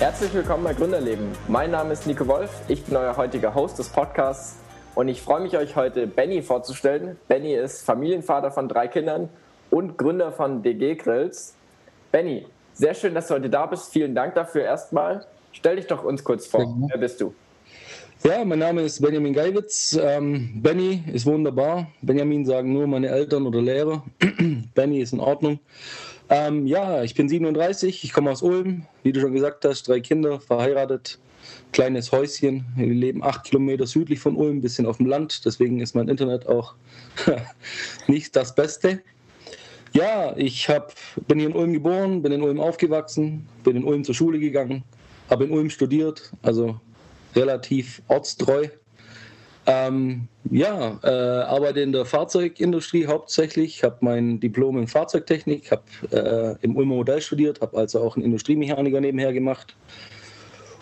Herzlich willkommen bei Gründerleben. Mein Name ist Nico Wolf, ich bin euer heutiger Host des Podcasts und ich freue mich, euch heute Benny vorzustellen. Benny ist Familienvater von drei Kindern und Gründer von DG Grills. Benny, sehr schön, dass du heute da bist. Vielen Dank dafür erstmal. Stell dich doch uns kurz vor. Wer bist du? Ja, mein Name ist Benjamin Geiwitz. Ähm, Benny ist wunderbar. Benjamin sagen nur meine Eltern oder Lehrer. Benny ist in Ordnung. Ähm, ja, ich bin 37, ich komme aus Ulm, wie du schon gesagt hast, drei Kinder, verheiratet, kleines Häuschen. Wir leben acht Kilometer südlich von Ulm, ein bisschen auf dem Land, deswegen ist mein Internet auch nicht das Beste. Ja, ich hab, bin hier in Ulm geboren, bin in Ulm aufgewachsen, bin in Ulm zur Schule gegangen, habe in Ulm studiert, also relativ ortstreu. Ähm, ja, äh, arbeite in der Fahrzeugindustrie hauptsächlich, habe mein Diplom in Fahrzeugtechnik, habe äh, im Ulmer Modell studiert, habe also auch einen Industriemechaniker nebenher gemacht.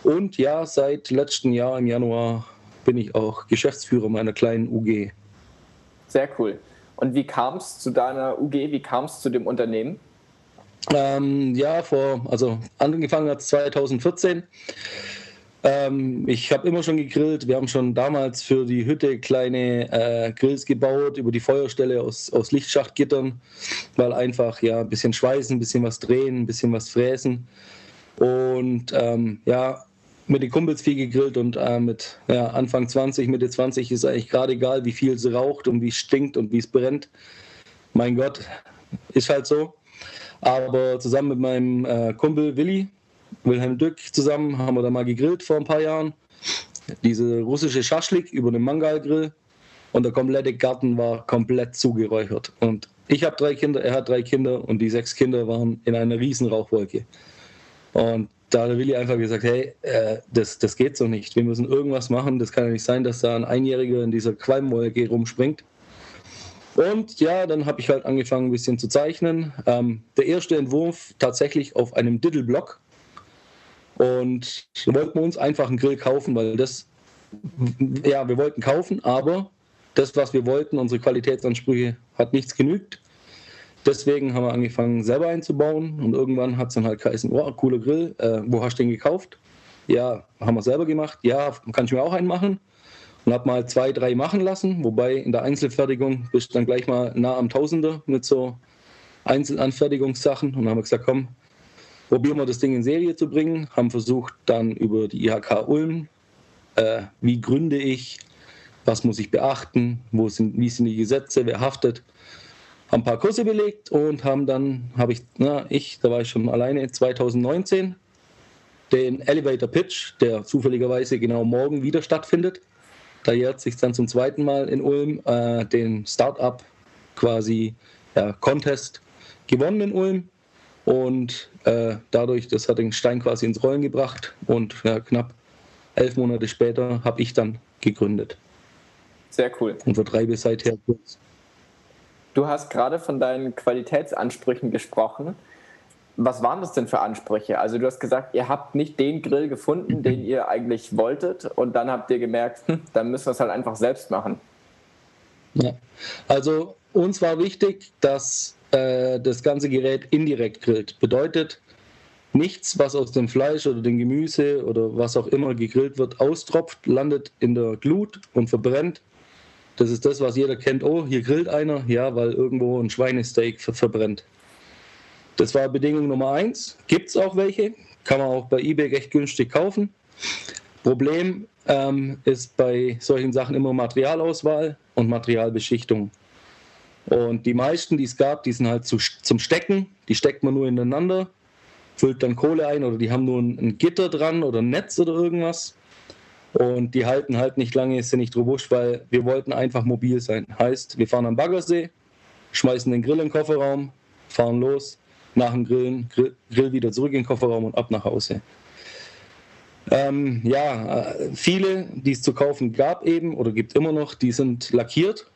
Und ja, seit letztem Jahr im Januar bin ich auch Geschäftsführer meiner kleinen UG. Sehr cool. Und wie kam es zu deiner UG? Wie kam es zu dem Unternehmen? Ähm, ja, vor, also angefangen hat 2014. Ähm, ich habe immer schon gegrillt. Wir haben schon damals für die Hütte kleine äh, Grills gebaut über die Feuerstelle aus, aus Lichtschachtgittern, weil einfach ja ein bisschen schweißen, ein bisschen was drehen, ein bisschen was fräsen. Und ähm, ja, mit den Kumpels viel gegrillt und äh, mit ja, Anfang 20, Mitte 20 ist eigentlich gerade egal, wie viel es raucht und wie es stinkt und wie es brennt. Mein Gott, ist halt so. Aber zusammen mit meinem äh, Kumpel Willi, Wilhelm Dück zusammen haben wir da mal gegrillt vor ein paar Jahren. Diese russische Schaschlik über einem Mangalgrill und der komplette Garten war komplett zugeräuchert. Und ich habe drei Kinder, er hat drei Kinder und die sechs Kinder waren in einer riesen Rauchwolke. Und da hat Willi einfach gesagt, hey, äh, das, das geht so nicht. Wir müssen irgendwas machen. Das kann ja nicht sein, dass da ein Einjähriger in dieser Qualmwolke rumspringt. Und ja, dann habe ich halt angefangen, ein bisschen zu zeichnen. Ähm, der erste Entwurf tatsächlich auf einem Diddle-Block. Und wir wollten uns einfach einen Grill kaufen, weil das, ja, wir wollten kaufen, aber das, was wir wollten, unsere Qualitätsansprüche, hat nichts genügt. Deswegen haben wir angefangen, selber einzubauen und irgendwann hat es dann halt geheißen, oh, cooler Grill, äh, wo hast du den gekauft? Ja, haben wir selber gemacht. Ja, kann ich mir auch einen machen. Und habe mal zwei, drei machen lassen, wobei in der Einzelfertigung bist du dann gleich mal nah am Tausender mit so Einzelanfertigungssachen. Und dann haben wir gesagt, komm, probieren wir das Ding in Serie zu bringen, haben versucht dann über die IHK Ulm, äh, wie gründe ich, was muss ich beachten, wo sind, wie sind die Gesetze, wer haftet, haben ein paar Kurse belegt und haben dann, habe ich, na, ich, da war ich schon alleine, 2019 den Elevator Pitch, der zufälligerweise genau morgen wieder stattfindet. Da jährt sich dann zum zweiten Mal in Ulm äh, den Startup quasi ja, Contest gewonnen in Ulm und äh, dadurch, das hat den Stein quasi ins Rollen gebracht und ja, knapp elf Monate später habe ich dann gegründet. Sehr cool. Und vertreibe seither kurz. Du hast gerade von deinen Qualitätsansprüchen gesprochen. Was waren das denn für Ansprüche? Also du hast gesagt, ihr habt nicht den Grill gefunden, den ihr eigentlich wolltet und dann habt ihr gemerkt, hm, dann müssen wir es halt einfach selbst machen. Ja, also uns war wichtig, dass äh, das ganze Gerät indirekt grillt. Bedeutet, nichts, was aus dem Fleisch oder dem Gemüse oder was auch immer gegrillt wird, austropft, landet in der Glut und verbrennt. Das ist das, was jeder kennt. Oh, hier grillt einer. Ja, weil irgendwo ein Schweinesteak ver verbrennt. Das war Bedingung Nummer eins. Gibt es auch welche. Kann man auch bei eBay recht günstig kaufen. Problem ähm, ist bei solchen Sachen immer Materialauswahl und Materialbeschichtung. Und die meisten, die es gab, die sind halt zu, zum Stecken. Die steckt man nur ineinander, füllt dann Kohle ein oder die haben nur ein, ein Gitter dran oder ein Netz oder irgendwas. Und die halten halt nicht lange, sind nicht robust, weil wir wollten einfach mobil sein. Heißt, wir fahren am Baggersee, schmeißen den Grill in den Kofferraum, fahren los, nach dem Grillen, Grill, Grill wieder zurück in den Kofferraum und ab nach Hause. Ähm, ja, äh, viele, die es zu kaufen gab eben oder gibt immer noch, die sind lackiert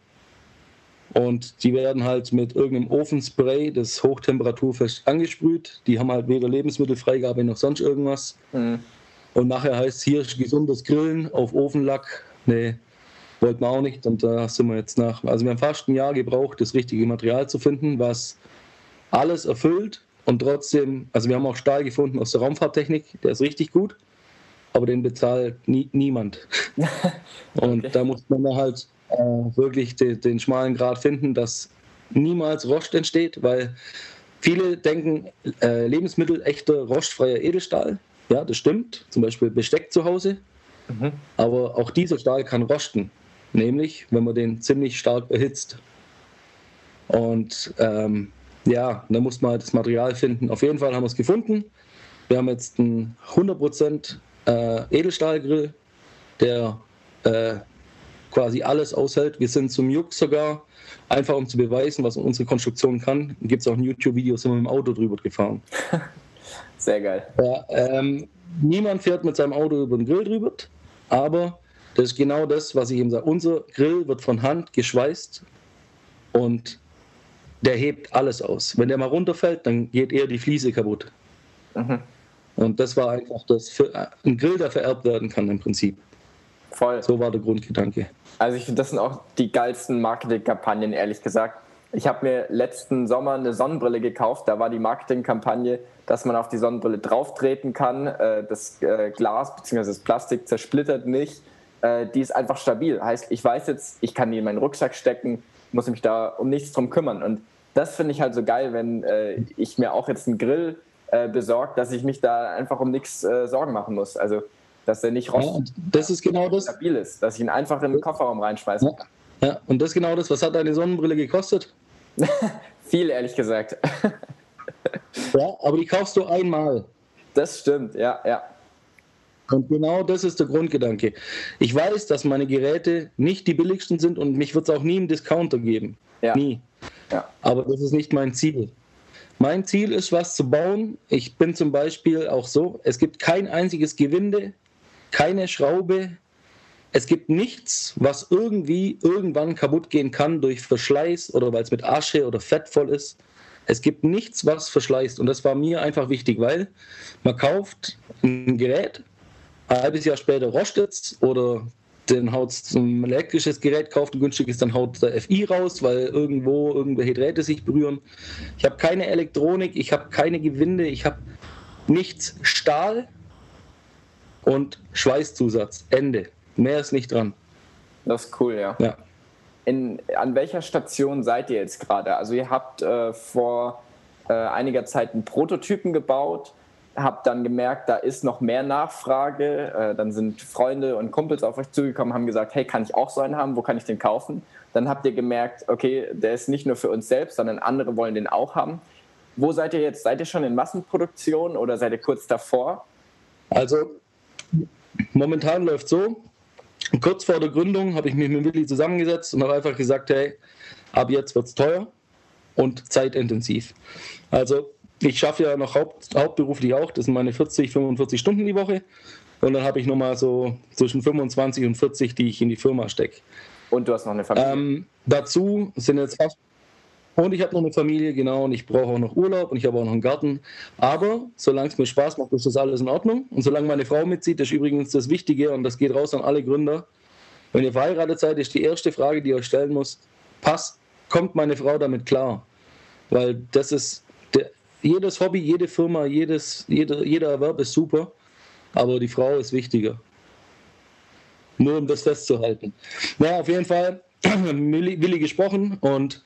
und die werden halt mit irgendeinem Ofenspray, das hochtemperaturfest angesprüht. Die haben halt weder Lebensmittelfreigabe noch sonst irgendwas. Mhm. Und nachher heißt es hier gesundes Grillen auf Ofenlack. Nee, wollten wir auch nicht. Und da sind wir jetzt nach. Also wir haben fast ein Jahr gebraucht, das richtige Material zu finden, was alles erfüllt, und trotzdem, also wir haben auch Stahl gefunden aus der Raumfahrttechnik, der ist richtig gut, aber den bezahlt nie, niemand. und okay. da muss man halt äh, wirklich den, den schmalen Grad finden, dass niemals Rost entsteht, weil viele denken, äh, Lebensmittel echter rostfreier Edelstahl. Ja, das stimmt. Zum Beispiel Besteck zu Hause. Mhm. Aber auch dieser Stahl kann rosten, nämlich wenn man den ziemlich stark erhitzt. Und ähm, ja, da muss man halt das Material finden. Auf jeden Fall haben wir es gefunden. Wir haben jetzt einen 100% äh, Edelstahlgrill, der äh, quasi alles aushält. Wir sind zum Juck sogar, einfach um zu beweisen, was unsere Konstruktion kann. Gibt es auch ein YouTube-Video, sind wir mit dem Auto drüber gefahren. Sehr geil. Ja, ähm, niemand fährt mit seinem Auto über den Grill drüber, aber das ist genau das, was ich eben sage. Unser Grill wird von Hand geschweißt und der hebt alles aus. Wenn der mal runterfällt, dann geht eher die Fliese kaputt. Mhm. Und das war einfach das für, ein Grill, der vererbt werden kann im Prinzip. Voll. So war der Grundgedanke. Also ich finde, das sind auch die geilsten Marketingkampagnen, ehrlich gesagt. Ich habe mir letzten Sommer eine Sonnenbrille gekauft. Da war die Marketingkampagne, dass man auf die Sonnenbrille drauftreten kann. Äh, das äh, Glas bzw. das Plastik zersplittert nicht. Äh, die ist einfach stabil. Heißt, ich weiß jetzt, ich kann die in meinen Rucksack stecken, muss mich da um nichts drum kümmern. Und das finde ich halt so geil, wenn ich mir auch jetzt einen Grill besorge, dass ich mich da einfach um nichts Sorgen machen muss. Also dass er nicht rost, ja, das ist genau das. stabil ist, dass ich ihn einfach in den Kofferraum reinschmeißen ja. kann. Ja, und das ist genau das. Was hat deine Sonnenbrille gekostet? Viel, ehrlich gesagt. ja, aber die kaufst du einmal. Das stimmt, ja, ja. Und genau das ist der Grundgedanke. Ich weiß, dass meine Geräte nicht die billigsten sind und mich wird es auch nie im Discounter geben. Ja. Nie. Ja. Aber das ist nicht mein Ziel. Mein Ziel ist, was zu bauen. Ich bin zum Beispiel auch so, es gibt kein einziges Gewinde, keine Schraube. Es gibt nichts, was irgendwie irgendwann kaputt gehen kann durch Verschleiß oder weil es mit Asche oder Fett voll ist. Es gibt nichts, was verschleißt. Und das war mir einfach wichtig, weil man kauft ein Gerät, ein halbes Jahr später rostet es oder den haut ein elektrisches Gerät kauft, ein günstiges, dann haut der FI raus, weil irgendwo irgendwelche Drähte sich berühren. Ich habe keine Elektronik, ich habe keine Gewinde, ich habe nichts. Stahl, und Schweißzusatz. Ende. Mehr ist nicht dran. Das ist cool, ja. ja. In, an welcher Station seid ihr jetzt gerade? Also ihr habt äh, vor äh, einiger Zeit einen Prototypen gebaut, habt dann gemerkt, da ist noch mehr Nachfrage. Äh, dann sind Freunde und Kumpels auf euch zugekommen, haben gesagt, hey, kann ich auch so einen haben? Wo kann ich den kaufen? Dann habt ihr gemerkt, okay, der ist nicht nur für uns selbst, sondern andere wollen den auch haben. Wo seid ihr jetzt? Seid ihr schon in Massenproduktion oder seid ihr kurz davor? Also Momentan läuft so, kurz vor der Gründung habe ich mich mit Willi zusammengesetzt und habe einfach gesagt, hey, ab jetzt wird es teuer und zeitintensiv. Also ich schaffe ja noch haupt, hauptberuflich auch, das sind meine 40, 45 Stunden die Woche. Und dann habe ich nochmal so zwischen 25 und 40, die ich in die Firma stecke. Und du hast noch eine Familie? Ähm, dazu sind jetzt fast und ich habe noch eine Familie, genau, und ich brauche auch noch Urlaub und ich habe auch noch einen Garten. Aber solange es mir Spaß macht, ist das alles in Ordnung. Und solange meine Frau mitzieht, das ist übrigens das Wichtige und das geht raus an alle Gründer. Wenn ihr verheiratet seid, ist die erste Frage, die ihr euch stellen muss, passt, kommt meine Frau damit klar? Weil das ist, der, jedes Hobby, jede Firma, jedes, jeder, jeder Erwerb ist super, aber die Frau ist wichtiger. Nur um das festzuhalten. Naja, auf jeden Fall, Willi gesprochen und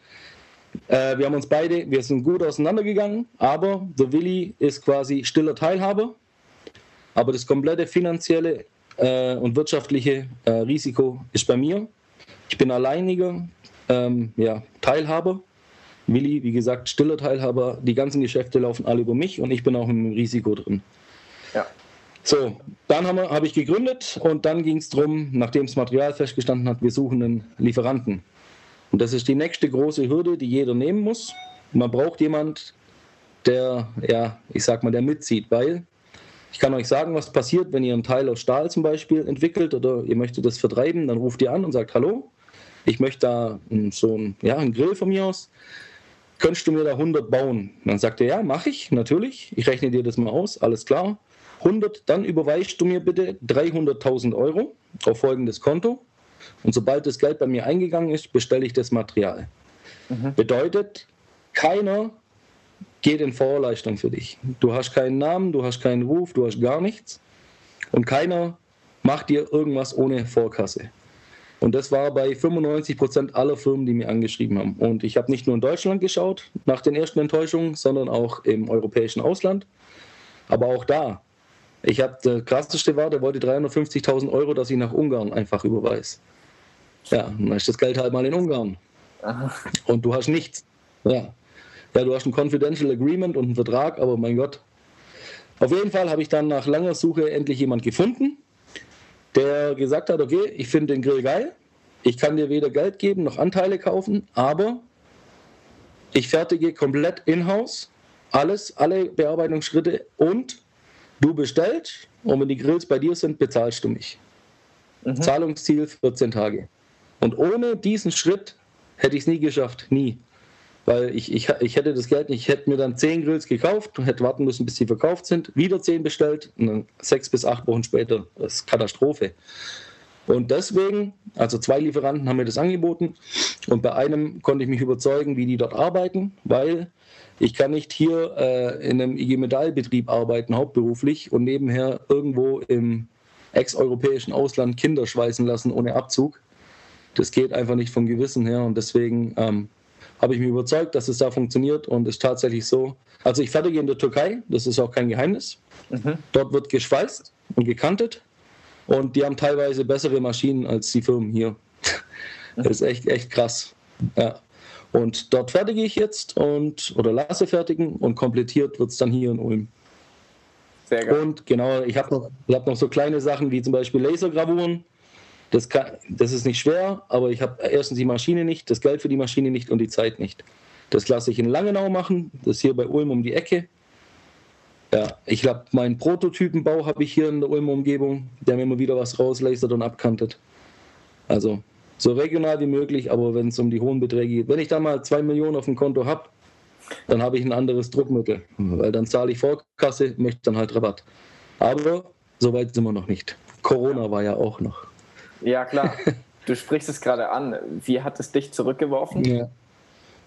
äh, wir haben uns beide, wir sind gut auseinandergegangen, aber der Willi ist quasi stiller Teilhaber, aber das komplette finanzielle äh, und wirtschaftliche äh, Risiko ist bei mir. Ich bin alleiniger ähm, ja, Teilhaber. Willi, wie gesagt, stiller Teilhaber. Die ganzen Geschäfte laufen alle über mich und ich bin auch im Risiko drin. Ja. So, dann habe hab ich gegründet und dann ging es darum, nachdem das Material festgestanden hat, wir suchen einen Lieferanten. Und das ist die nächste große Hürde, die jeder nehmen muss. Man braucht jemand, der, ja, ich sag mal, der mitzieht, weil ich kann euch sagen, was passiert, wenn ihr einen Teil aus Stahl zum Beispiel entwickelt oder ihr möchtet das vertreiben, dann ruft ihr an und sagt, hallo, ich möchte da so einen, ja, einen Grill von mir aus, könntest du mir da 100 bauen? dann sagt er, ja, mache ich, natürlich, ich rechne dir das mal aus, alles klar. 100, dann überweist du mir bitte 300.000 Euro auf folgendes Konto. Und sobald das Geld bei mir eingegangen ist, bestelle ich das Material. Mhm. Bedeutet, keiner geht in Vorleistung für dich. Du hast keinen Namen, du hast keinen Ruf, du hast gar nichts. Und keiner macht dir irgendwas ohne Vorkasse. Und das war bei 95 Prozent aller Firmen, die mir angeschrieben haben. Und ich habe nicht nur in Deutschland geschaut nach den ersten Enttäuschungen, sondern auch im europäischen Ausland. Aber auch da, ich habe der krasseste war, der wollte 350.000 Euro, dass ich nach Ungarn einfach überweise. Ja, dann ist das Geld halt mal in Ungarn. Aha. Und du hast nichts. Ja. ja, du hast ein Confidential Agreement und einen Vertrag, aber mein Gott. Auf jeden Fall habe ich dann nach langer Suche endlich jemand gefunden, der gesagt hat, okay, ich finde den Grill geil, ich kann dir weder Geld geben noch Anteile kaufen, aber ich fertige komplett in-house, alles, alle Bearbeitungsschritte und du bestellst und wenn die Grills bei dir sind, bezahlst du mich. Mhm. Zahlungsziel 14 Tage. Und ohne diesen Schritt hätte ich es nie geschafft, nie weil ich, ich, ich hätte das Geld nicht, ich hätte mir dann zehn Grills gekauft und hätte warten müssen, bis sie verkauft sind, wieder zehn bestellt und dann sechs bis acht Wochen später. Das ist Katastrophe. Und deswegen, also zwei Lieferanten haben mir das angeboten und bei einem konnte ich mich überzeugen, wie die dort arbeiten, weil ich kann nicht hier äh, in einem IG Metallbetrieb arbeiten, hauptberuflich und nebenher irgendwo im ex-europäischen Ausland Kinder schweißen lassen ohne Abzug. Das geht einfach nicht vom Gewissen her und deswegen ähm, habe ich mich überzeugt, dass es da funktioniert und ist tatsächlich so. Also ich fertige in der Türkei, das ist auch kein Geheimnis. Mhm. Dort wird geschweißt und gekantet und die haben teilweise bessere Maschinen als die Firmen hier. Das ist echt, echt krass. Ja. Und dort fertige ich jetzt und oder lasse fertigen und komplettiert wird es dann hier in Ulm. Sehr geil. Und genau, ich habe noch, hab noch so kleine Sachen wie zum Beispiel Lasergravuren das, kann, das ist nicht schwer, aber ich habe erstens die Maschine nicht, das Geld für die Maschine nicht und die Zeit nicht. Das lasse ich in Langenau machen, das ist hier bei Ulm um die Ecke. Ja, ich habe meinen Prototypenbau habe ich hier in der Ulmer Umgebung, der mir immer wieder was rauslasert und abkantet. Also so regional wie möglich, aber wenn es um die hohen Beträge geht, wenn ich da mal zwei Millionen auf dem Konto habe, dann habe ich ein anderes Druckmittel, weil dann zahle ich Vorkasse, möchte dann halt Rabatt. Aber so weit sind wir noch nicht. Corona war ja auch noch. Ja, klar. Du sprichst es gerade an. Wie hat es dich zurückgeworfen? Ja.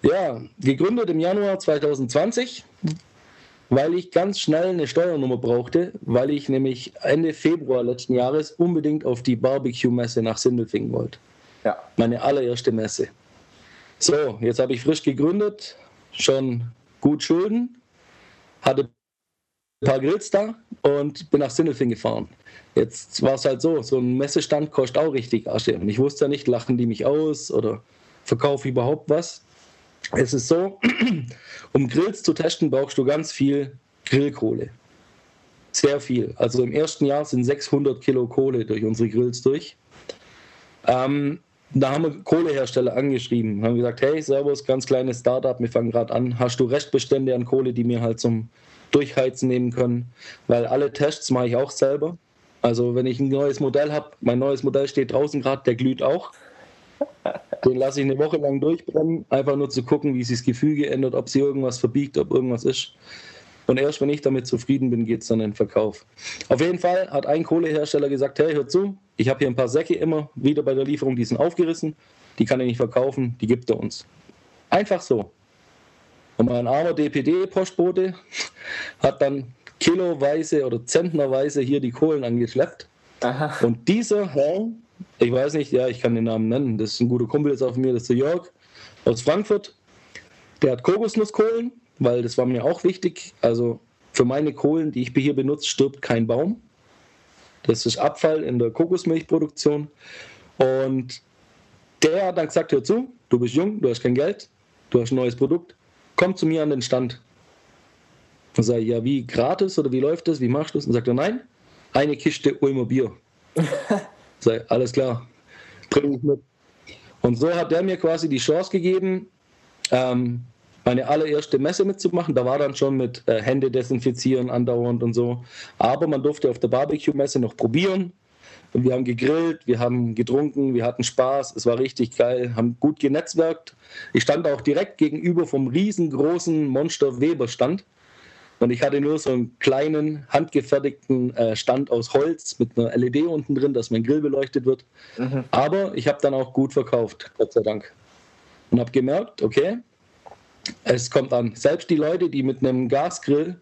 ja, gegründet im Januar 2020, weil ich ganz schnell eine Steuernummer brauchte, weil ich nämlich Ende Februar letzten Jahres unbedingt auf die Barbecue-Messe nach Sindelfingen wollte. Ja. Meine allererste Messe. So, jetzt habe ich frisch gegründet, schon gut Schulden, hatte ein paar Grills da und bin nach Sindelfingen gefahren. Jetzt war es halt so, so ein Messestand kostet auch richtig Asche. Und ich wusste ja nicht, lachen die mich aus oder verkaufe ich überhaupt was. Es ist so, um Grills zu testen, brauchst du ganz viel Grillkohle. Sehr viel. Also im ersten Jahr sind 600 Kilo Kohle durch unsere Grills durch. Ähm, da haben wir Kohlehersteller angeschrieben, haben gesagt, hey, Servus, ganz kleines Startup, wir fangen gerade an. Hast du Restbestände an Kohle, die wir halt zum Durchheizen nehmen können, weil alle Tests mache ich auch selber. Also wenn ich ein neues Modell habe, mein neues Modell steht draußen gerade, der glüht auch. Den lasse ich eine Woche lang durchbrennen, einfach nur zu gucken, wie sich das Gefüge ändert, ob sie irgendwas verbiegt, ob irgendwas ist. Und erst wenn ich damit zufrieden bin, geht es dann in den Verkauf. Auf jeden Fall hat ein Kohlehersteller gesagt, hey, hör zu, ich habe hier ein paar Säcke immer wieder bei der Lieferung, die sind aufgerissen, die kann ich nicht verkaufen, die gibt er uns. Einfach so. Und mein armer DPD-Postbote hat dann kiloweise oder zentnerweise hier die Kohlen angeschleppt. Aha. Und dieser Herr, ich weiß nicht, ja, ich kann den Namen nennen, das ist ein guter Kumpel jetzt auf mir, das ist der Jörg aus Frankfurt. Der hat Kokosnusskohlen, weil das war mir auch wichtig. Also für meine Kohlen, die ich hier benutze, stirbt kein Baum. Das ist Abfall in der Kokosmilchproduktion. Und der hat dann gesagt: Hör zu, du bist jung, du hast kein Geld, du hast ein neues Produkt, komm zu mir an den Stand. Dann sage ja, wie gratis oder wie läuft das? Wie machst du das? Und sagt er, nein, eine Kiste Ulmer Bier. sage alles klar, bring ich mit. Und so hat der mir quasi die Chance gegeben, ähm, meine allererste Messe mitzumachen. Da war dann schon mit äh, Hände desinfizieren andauernd und so. Aber man durfte auf der Barbecue-Messe noch probieren. Und wir haben gegrillt, wir haben getrunken, wir hatten Spaß, es war richtig geil, haben gut genetzwerkt. Ich stand auch direkt gegenüber vom riesengroßen Monster Weber Stand. Und ich hatte nur so einen kleinen, handgefertigten äh, Stand aus Holz mit einer LED unten drin, dass mein Grill beleuchtet wird. Mhm. Aber ich habe dann auch gut verkauft, Gott sei Dank. Und habe gemerkt, okay, Es kommt an. Selbst die Leute, die mit einem Gasgrill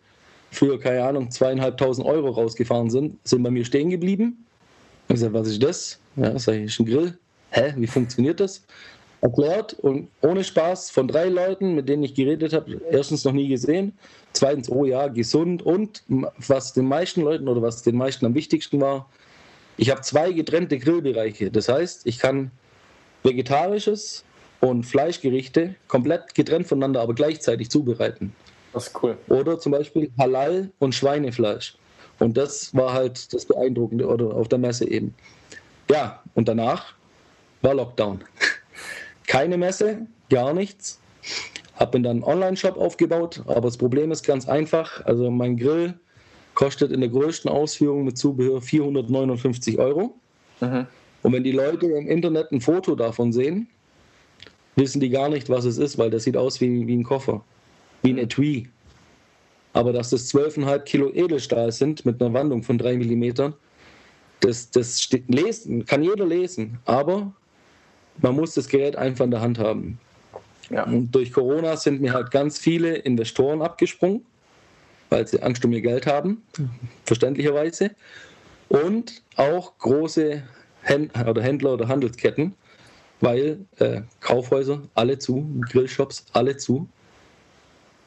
für, keine Ahnung, zweieinhalbtausend Euro rausgefahren sind, sind bei mir stehen geblieben. Ich gesagt, was ist das? Ja, sag ich, ist ein Grill. Hä, wie funktioniert das? Erklärt und ohne Spaß von drei Leuten, mit denen ich geredet habe, erstens noch nie gesehen, zweitens, oh ja, gesund und was den meisten Leuten oder was den meisten am wichtigsten war, ich habe zwei getrennte Grillbereiche. Das heißt, ich kann vegetarisches und Fleischgerichte komplett getrennt voneinander, aber gleichzeitig zubereiten. Das ist cool. Oder zum Beispiel Halal und Schweinefleisch. Und das war halt das Beeindruckende oder auf der Messe eben. Ja, und danach war Lockdown. Keine Messe, gar nichts. Habe mir dann einen Online-Shop aufgebaut, aber das Problem ist ganz einfach. Also mein Grill kostet in der größten Ausführung mit Zubehör 459 Euro. Mhm. Und wenn die Leute im Internet ein Foto davon sehen, wissen die gar nicht, was es ist, weil das sieht aus wie, wie ein Koffer, wie ein Etui. Aber dass das 12,5 Kilo Edelstahl sind mit einer Wandung von 3 mm, das, das steht, lesen, kann jeder lesen. Aber man muss das Gerät einfach in der Hand haben. Ja. Und durch Corona sind mir halt ganz viele Investoren abgesprungen, weil sie Angst um ihr Geld haben, verständlicherweise. Und auch große Händler oder Händler oder Handelsketten, weil äh, Kaufhäuser alle zu, Grillshops alle zu.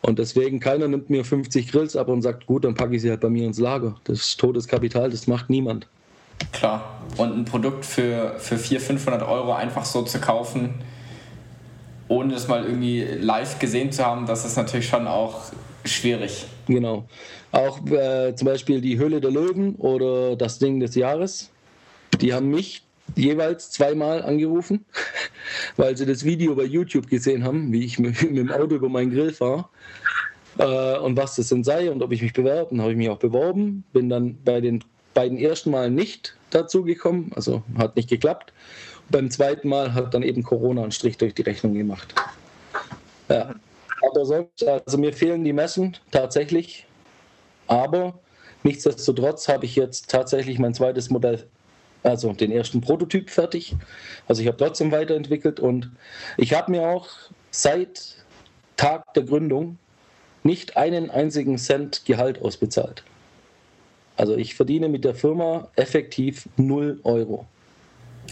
Und deswegen, keiner nimmt mir 50 Grills ab und sagt, gut, dann packe ich sie halt bei mir ins Lager. Das ist totes Kapital, das macht niemand. Klar. Und ein Produkt für, für 400, 500 Euro einfach so zu kaufen, ohne das mal irgendwie live gesehen zu haben, das ist natürlich schon auch schwierig. Genau. Auch äh, zum Beispiel die Höhle der Löwen oder das Ding des Jahres. Die haben mich jeweils zweimal angerufen, weil sie das Video bei YouTube gesehen haben, wie ich mit, mit dem Auto über meinen Grill fahre äh, und was das denn sei und ob ich mich bewerbe. Dann habe ich mich auch beworben, bin dann bei den beiden ersten Mal nicht dazu gekommen, also hat nicht geklappt. beim zweiten Mal hat dann eben Corona einen Strich durch die Rechnung gemacht. Ja. Aber sonst, also mir fehlen die Messen tatsächlich, aber nichtsdestotrotz habe ich jetzt tatsächlich mein zweites Modell also den ersten Prototyp fertig. Also ich habe trotzdem weiterentwickelt und ich habe mir auch seit Tag der Gründung nicht einen einzigen Cent Gehalt ausbezahlt. Also ich verdiene mit der Firma effektiv 0 Euro.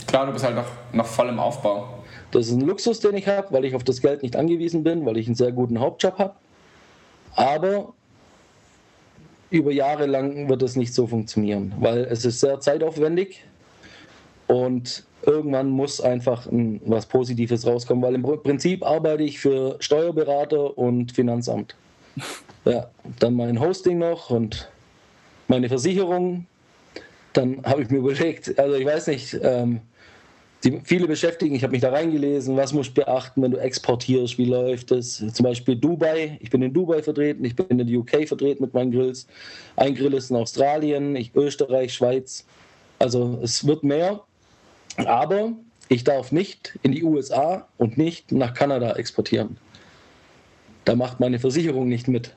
Klar, du bist halt noch, noch voll im Aufbau. Das ist ein Luxus, den ich habe, weil ich auf das Geld nicht angewiesen bin, weil ich einen sehr guten Hauptjob habe. Aber über Jahre lang wird es nicht so funktionieren, weil es ist sehr zeitaufwendig. Und irgendwann muss einfach ein, was Positives rauskommen, weil im Prinzip arbeite ich für Steuerberater und Finanzamt. Ja, dann mein Hosting noch und meine Versicherung. Dann habe ich mir überlegt, also ich weiß nicht, ähm, die, viele beschäftigen, ich habe mich da reingelesen, was musst du beachten, wenn du exportierst, wie läuft es? Zum Beispiel Dubai, ich bin in Dubai vertreten, ich bin in der UK vertreten mit meinen Grills. Ein Grill ist in Australien, ich, Österreich, Schweiz. Also es wird mehr aber ich darf nicht in die USA und nicht nach Kanada exportieren. Da macht meine Versicherung nicht mit.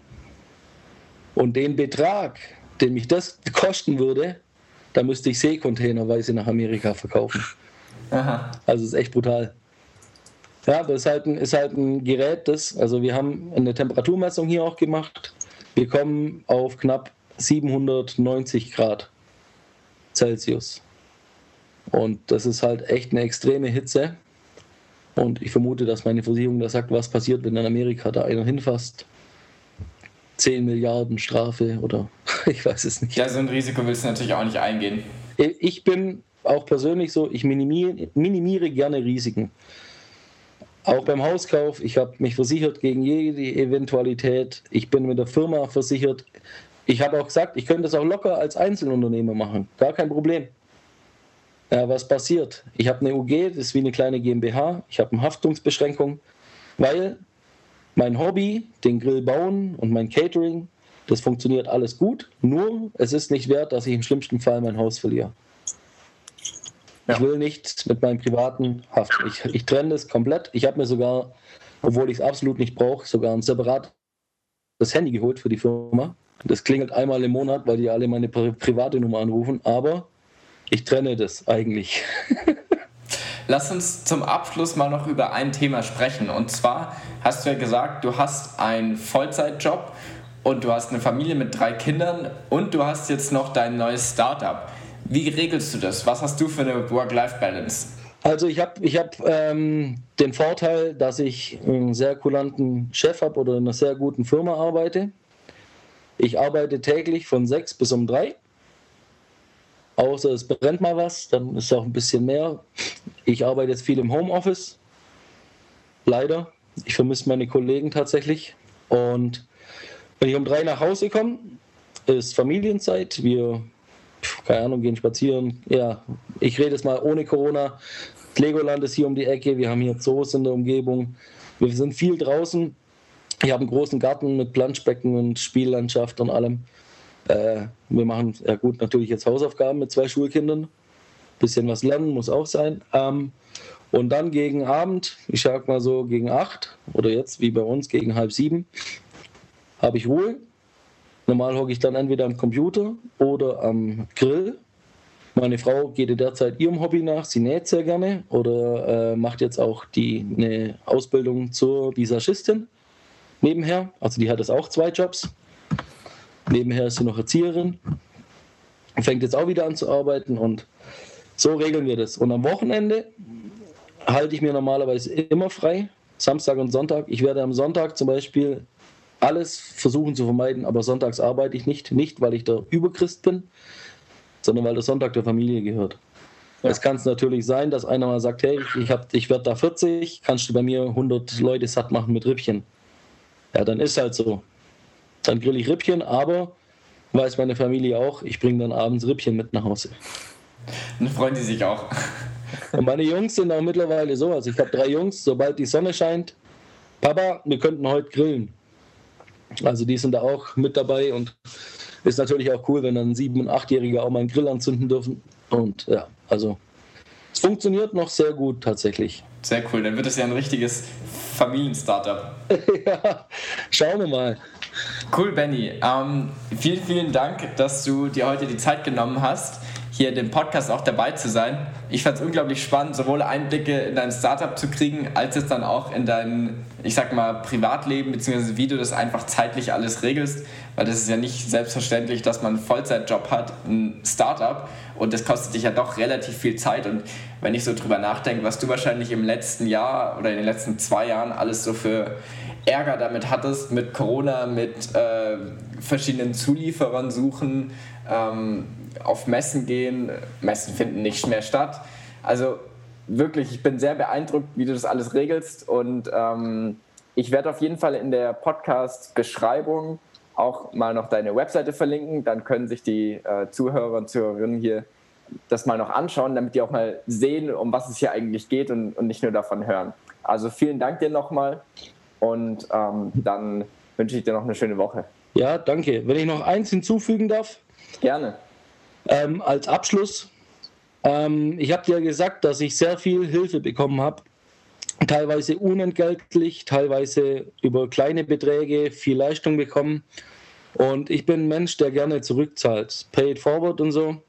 Und den Betrag, den mich das kosten würde, da müsste ich Seekontainerweise nach Amerika verkaufen. Aha. Also ist echt brutal. Ja, das ist halt, ein, ist halt ein Gerät, das, also wir haben eine Temperaturmessung hier auch gemacht. Wir kommen auf knapp 790 Grad Celsius. Und das ist halt echt eine extreme Hitze. Und ich vermute, dass meine Versicherung da sagt, was passiert, wenn in Amerika da einer hinfasst. 10 Milliarden Strafe oder ich weiß es nicht. Ja, so ein Risiko willst du natürlich auch nicht eingehen. Ich bin auch persönlich so, ich minimiere, minimiere gerne Risiken. Auch beim Hauskauf, ich habe mich versichert gegen jede Eventualität. Ich bin mit der Firma versichert. Ich habe auch gesagt, ich könnte das auch locker als Einzelunternehmer machen. Gar kein Problem. Ja, was passiert? Ich habe eine UG, das ist wie eine kleine GmbH. Ich habe eine Haftungsbeschränkung, weil mein Hobby, den Grill bauen und mein Catering, das funktioniert alles gut. Nur es ist nicht wert, dass ich im schlimmsten Fall mein Haus verliere. Ja. Ich will nicht mit meinem privaten haften. Ich, ich trenne das komplett. Ich habe mir sogar, obwohl ich es absolut nicht brauche, sogar ein separates Handy geholt für die Firma. Das klingelt einmal im Monat, weil die alle meine private Nummer anrufen. Aber ich trenne das eigentlich. Lass uns zum Abschluss mal noch über ein Thema sprechen. Und zwar hast du ja gesagt, du hast einen Vollzeitjob und du hast eine Familie mit drei Kindern und du hast jetzt noch dein neues Startup. Wie regelst du das? Was hast du für eine Work-Life-Balance? Also ich habe ich hab, ähm, den Vorteil, dass ich einen sehr kulanten Chef habe oder in einer sehr guten Firma arbeite. Ich arbeite täglich von sechs bis um drei. Außer es brennt mal was, dann ist auch ein bisschen mehr. Ich arbeite jetzt viel im Homeoffice. Leider. Ich vermisse meine Kollegen tatsächlich. Und wenn ich um drei nach Hause komme, ist Familienzeit. Wir keine Ahnung, gehen spazieren. Ja, ich rede jetzt mal ohne Corona. Legoland ist hier um die Ecke, wir haben hier Zoos in der Umgebung. Wir sind viel draußen. Ich habe einen großen Garten mit Planschbecken und Spiellandschaft und allem. Äh, wir machen, ja gut, natürlich jetzt Hausaufgaben mit zwei Schulkindern. Bisschen was lernen muss auch sein. Ähm, und dann gegen Abend, ich sag mal so gegen acht oder jetzt wie bei uns gegen halb sieben, habe ich Ruhe Normal hocke ich dann entweder am Computer oder am Grill. Meine Frau geht derzeit ihrem Hobby nach, sie näht sehr gerne oder äh, macht jetzt auch die, eine Ausbildung zur Visagistin nebenher. Also die hat jetzt auch zwei Jobs. Nebenher ist sie noch Erzieherin, fängt jetzt auch wieder an zu arbeiten und so regeln wir das. Und am Wochenende halte ich mir normalerweise immer frei, Samstag und Sonntag. Ich werde am Sonntag zum Beispiel alles versuchen zu vermeiden, aber sonntags arbeite ich nicht. Nicht, weil ich der Überchrist bin, sondern weil der Sonntag der Familie gehört. Ja. Es kann es natürlich sein, dass einer mal sagt, hey, ich, ich werde da 40, kannst du bei mir 100 Leute satt machen mit Rippchen. Ja, dann ist halt so. Dann grill ich Rippchen, aber weiß meine Familie auch, ich bringe dann abends Rippchen mit nach Hause. Dann freuen die sich auch. Und meine Jungs sind auch mittlerweile so, also ich habe drei Jungs, sobald die Sonne scheint, Papa, wir könnten heute grillen. Also die sind da auch mit dabei und ist natürlich auch cool, wenn dann sieben- und achtjährige auch mal einen Grill anzünden dürfen. Und ja, also es funktioniert noch sehr gut tatsächlich. Sehr cool, dann wird es ja ein richtiges Familienstartup. ja, schauen wir mal. Cool, Benny. Ähm, vielen, vielen Dank, dass du dir heute die Zeit genommen hast hier dem Podcast auch dabei zu sein. Ich fand es unglaublich spannend, sowohl Einblicke in dein Startup zu kriegen, als jetzt dann auch in dein, ich sag mal, Privatleben, beziehungsweise wie du das einfach zeitlich alles regelst. Weil das ist ja nicht selbstverständlich, dass man einen Vollzeitjob hat, ein Startup, und das kostet dich ja doch relativ viel Zeit. Und wenn ich so drüber nachdenke, was du wahrscheinlich im letzten Jahr oder in den letzten zwei Jahren alles so für Ärger damit hattest, mit Corona, mit äh, verschiedenen Zulieferern suchen, ähm, auf Messen gehen. Messen finden nicht mehr statt. Also wirklich, ich bin sehr beeindruckt, wie du das alles regelst. Und ähm, ich werde auf jeden Fall in der Podcast-Beschreibung auch mal noch deine Webseite verlinken. Dann können sich die äh, Zuhörer und Zuhörerinnen hier das mal noch anschauen, damit die auch mal sehen, um was es hier eigentlich geht und, und nicht nur davon hören. Also vielen Dank dir nochmal und ähm, dann wünsche ich dir noch eine schöne Woche. Ja, danke. Wenn ich noch eins hinzufügen darf. Gerne. Ähm, als Abschluss, ähm, ich habe dir gesagt, dass ich sehr viel Hilfe bekommen habe. Teilweise unentgeltlich, teilweise über kleine Beträge viel Leistung bekommen. Und ich bin ein Mensch, der gerne zurückzahlt. Pay it forward und so.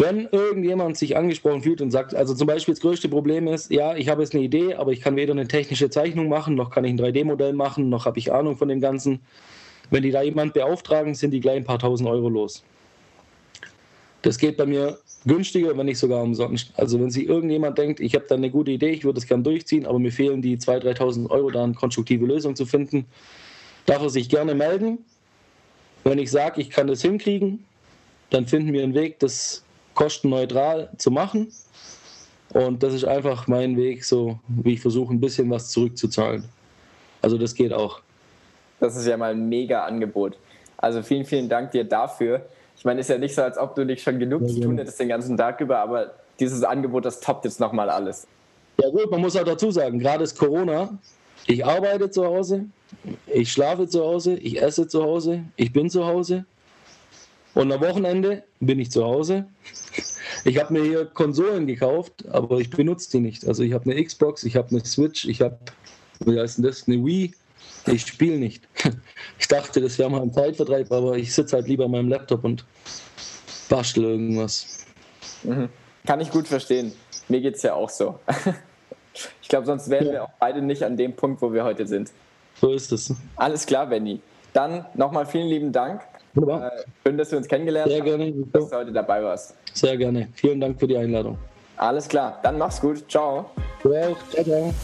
Wenn irgendjemand sich angesprochen fühlt und sagt, also zum Beispiel das größte Problem ist, ja, ich habe jetzt eine Idee, aber ich kann weder eine technische Zeichnung machen, noch kann ich ein 3D-Modell machen, noch habe ich Ahnung von dem Ganzen. Wenn die da jemand beauftragen, sind die gleich ein paar tausend Euro los. Das geht bei mir günstiger, wenn nicht sogar umsonst. Also wenn sich irgendjemand denkt, ich habe da eine gute Idee, ich würde es gern durchziehen, aber mir fehlen die 2.000, 3.000 Euro, da eine konstruktive Lösung zu finden, darf er sich gerne melden. Wenn ich sage, ich kann das hinkriegen, dann finden wir einen Weg, das kostenneutral zu machen. Und das ist einfach mein Weg, so wie ich versuche, ein bisschen was zurückzuzahlen. Also das geht auch. Das ist ja mal ein mega Angebot. Also vielen, vielen Dank dir dafür. Ich meine, es ist ja nicht so, als ob du nicht schon genug ja, zu tun hättest den ganzen Tag über, aber dieses Angebot, das toppt jetzt nochmal alles. Ja gut, man muss auch dazu sagen, gerade ist Corona. Ich arbeite zu Hause, ich schlafe zu Hause, ich esse zu Hause, ich bin zu Hause. Und am Wochenende bin ich zu Hause. Ich habe mir hier Konsolen gekauft, aber ich benutze die nicht. Also ich habe eine Xbox, ich habe eine Switch, ich habe, wie heißt denn das, eine Wii. Ich spiele nicht. Ich dachte, das wäre mal ein Zeitvertreib, aber ich sitze halt lieber an meinem Laptop und bastel irgendwas. Mhm. Kann ich gut verstehen. Mir geht es ja auch so. Ich glaube, sonst wären ja. wir auch beide nicht an dem Punkt, wo wir heute sind. So ist es. Alles klar, Benny. Dann nochmal vielen lieben Dank. Wunderbar. Äh, schön, dass wir uns kennengelernt Sehr haben. Sehr gerne. Dass du heute dabei warst. Sehr gerne. Vielen Dank für die Einladung. Alles klar. Dann mach's gut. Ciao. Ciao, ciao.